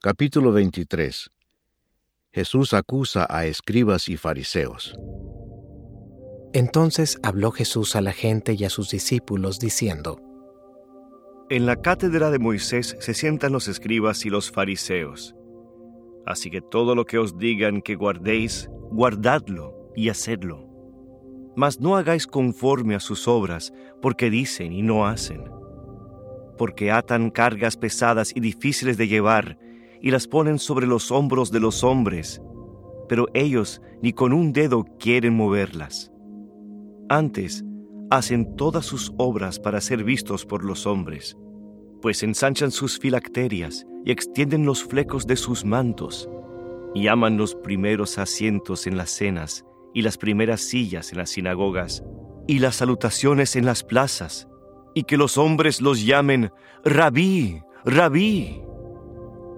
Capítulo 23 Jesús acusa a escribas y fariseos. Entonces habló Jesús a la gente y a sus discípulos diciendo, En la cátedra de Moisés se sientan los escribas y los fariseos. Así que todo lo que os digan que guardéis, guardadlo y hacedlo. Mas no hagáis conforme a sus obras, porque dicen y no hacen. Porque atan cargas pesadas y difíciles de llevar, y las ponen sobre los hombros de los hombres, pero ellos ni con un dedo quieren moverlas. Antes, hacen todas sus obras para ser vistos por los hombres, pues ensanchan sus filacterias y extienden los flecos de sus mantos, y aman los primeros asientos en las cenas y las primeras sillas en las sinagogas, y las salutaciones en las plazas, y que los hombres los llamen rabí, rabí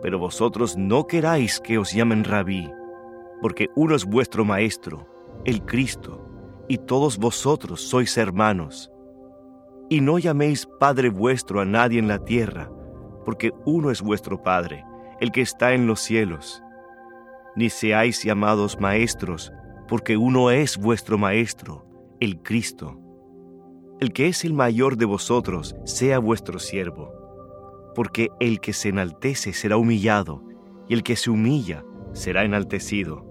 pero vosotros no queráis que os llamen rabí, porque uno es vuestro Maestro, el Cristo, y todos vosotros sois hermanos. Y no llaméis Padre vuestro a nadie en la tierra, porque uno es vuestro Padre, el que está en los cielos. Ni seáis llamados maestros, porque uno es vuestro Maestro, el Cristo. El que es el mayor de vosotros sea vuestro siervo porque el que se enaltece será humillado, y el que se humilla será enaltecido.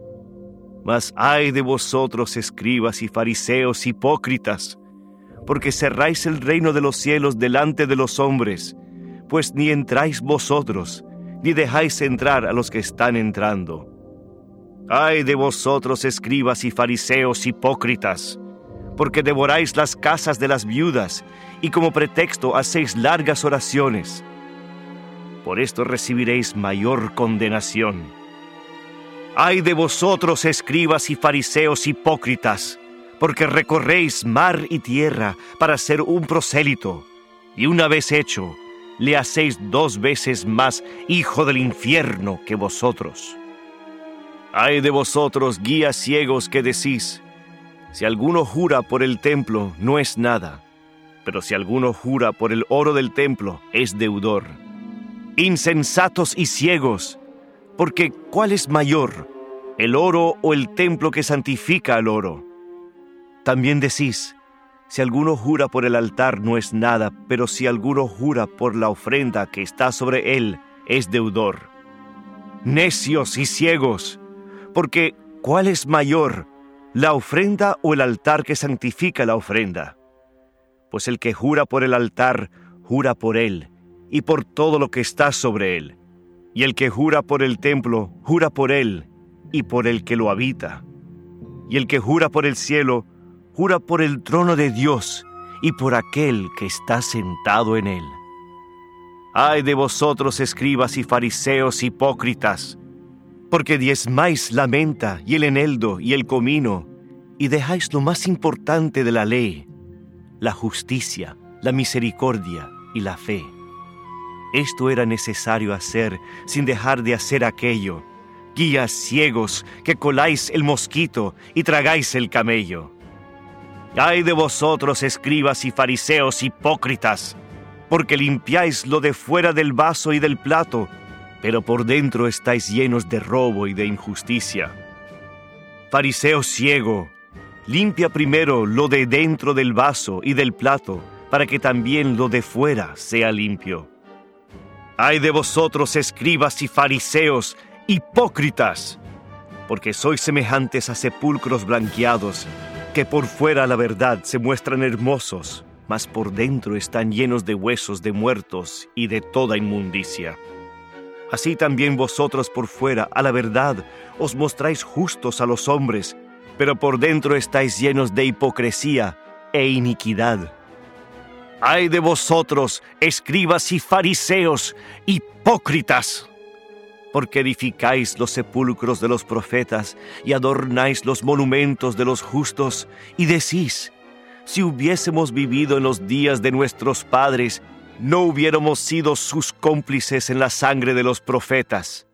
Mas ay de vosotros, escribas y fariseos hipócritas, porque cerráis el reino de los cielos delante de los hombres, pues ni entráis vosotros, ni dejáis entrar a los que están entrando. Ay de vosotros, escribas y fariseos hipócritas, porque devoráis las casas de las viudas, y como pretexto hacéis largas oraciones por esto recibiréis mayor condenación. Ay de vosotros, escribas y fariseos hipócritas, porque recorréis mar y tierra para ser un prosélito, y una vez hecho, le hacéis dos veces más hijo del infierno que vosotros. Ay de vosotros, guías ciegos, que decís, si alguno jura por el templo, no es nada, pero si alguno jura por el oro del templo, es deudor insensatos y ciegos, porque ¿cuál es mayor, el oro o el templo que santifica al oro? También decís, si alguno jura por el altar no es nada, pero si alguno jura por la ofrenda que está sobre él, es deudor. Necios y ciegos, porque ¿cuál es mayor, la ofrenda o el altar que santifica la ofrenda? Pues el que jura por el altar, jura por él, y por todo lo que está sobre él. Y el que jura por el templo, jura por él y por el que lo habita. Y el que jura por el cielo, jura por el trono de Dios y por aquel que está sentado en él. Ay de vosotros, escribas y fariseos hipócritas, porque diezmáis la menta y el eneldo y el comino, y dejáis lo más importante de la ley, la justicia, la misericordia y la fe. Esto era necesario hacer sin dejar de hacer aquello. Guías ciegos que coláis el mosquito y tragáis el camello. Ay de vosotros, escribas y fariseos hipócritas, porque limpiáis lo de fuera del vaso y del plato, pero por dentro estáis llenos de robo y de injusticia. Fariseo ciego, limpia primero lo de dentro del vaso y del plato, para que también lo de fuera sea limpio. Ay de vosotros, escribas y fariseos, hipócritas, porque sois semejantes a sepulcros blanqueados, que por fuera la verdad se muestran hermosos, mas por dentro están llenos de huesos de muertos y de toda inmundicia. Así también vosotros por fuera, a la verdad, os mostráis justos a los hombres, pero por dentro estáis llenos de hipocresía e iniquidad. Ay de vosotros, escribas y fariseos, hipócritas, porque edificáis los sepulcros de los profetas y adornáis los monumentos de los justos, y decís, si hubiésemos vivido en los días de nuestros padres, no hubiéramos sido sus cómplices en la sangre de los profetas.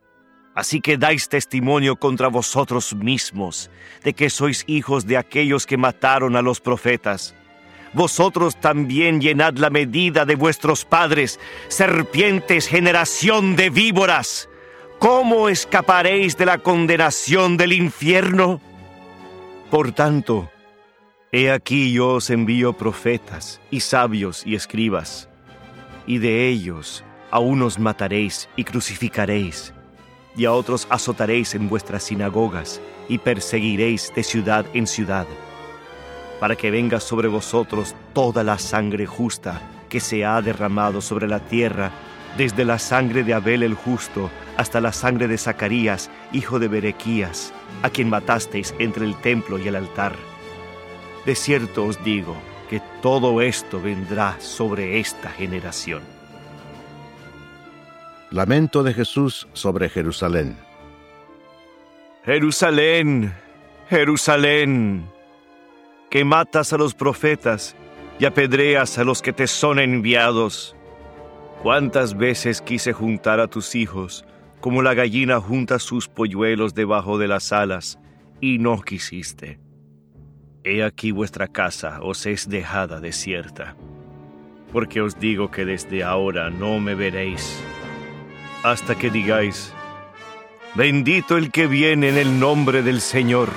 Así que dais testimonio contra vosotros mismos de que sois hijos de aquellos que mataron a los profetas vosotros también llenad la medida de vuestros padres, serpientes, generación de víboras. ¿cómo escaparéis de la condenación del infierno? Por tanto, he aquí yo os envío profetas y sabios y escribas, y de ellos a unos mataréis y crucificaréis, y a otros azotaréis en vuestras sinagogas y perseguiréis de ciudad en ciudad, para que venga sobre vosotros toda la sangre justa que se ha derramado sobre la tierra, desde la sangre de Abel el justo hasta la sangre de Zacarías, hijo de Berequías, a quien matasteis entre el templo y el altar. De cierto os digo que todo esto vendrá sobre esta generación. Lamento de Jesús sobre Jerusalén. Jerusalén, Jerusalén, que matas a los profetas y apedreas a los que te son enviados. ¿Cuántas veces quise juntar a tus hijos, como la gallina junta sus polluelos debajo de las alas, y no quisiste? He aquí vuestra casa os es dejada desierta, porque os digo que desde ahora no me veréis, hasta que digáis, bendito el que viene en el nombre del Señor.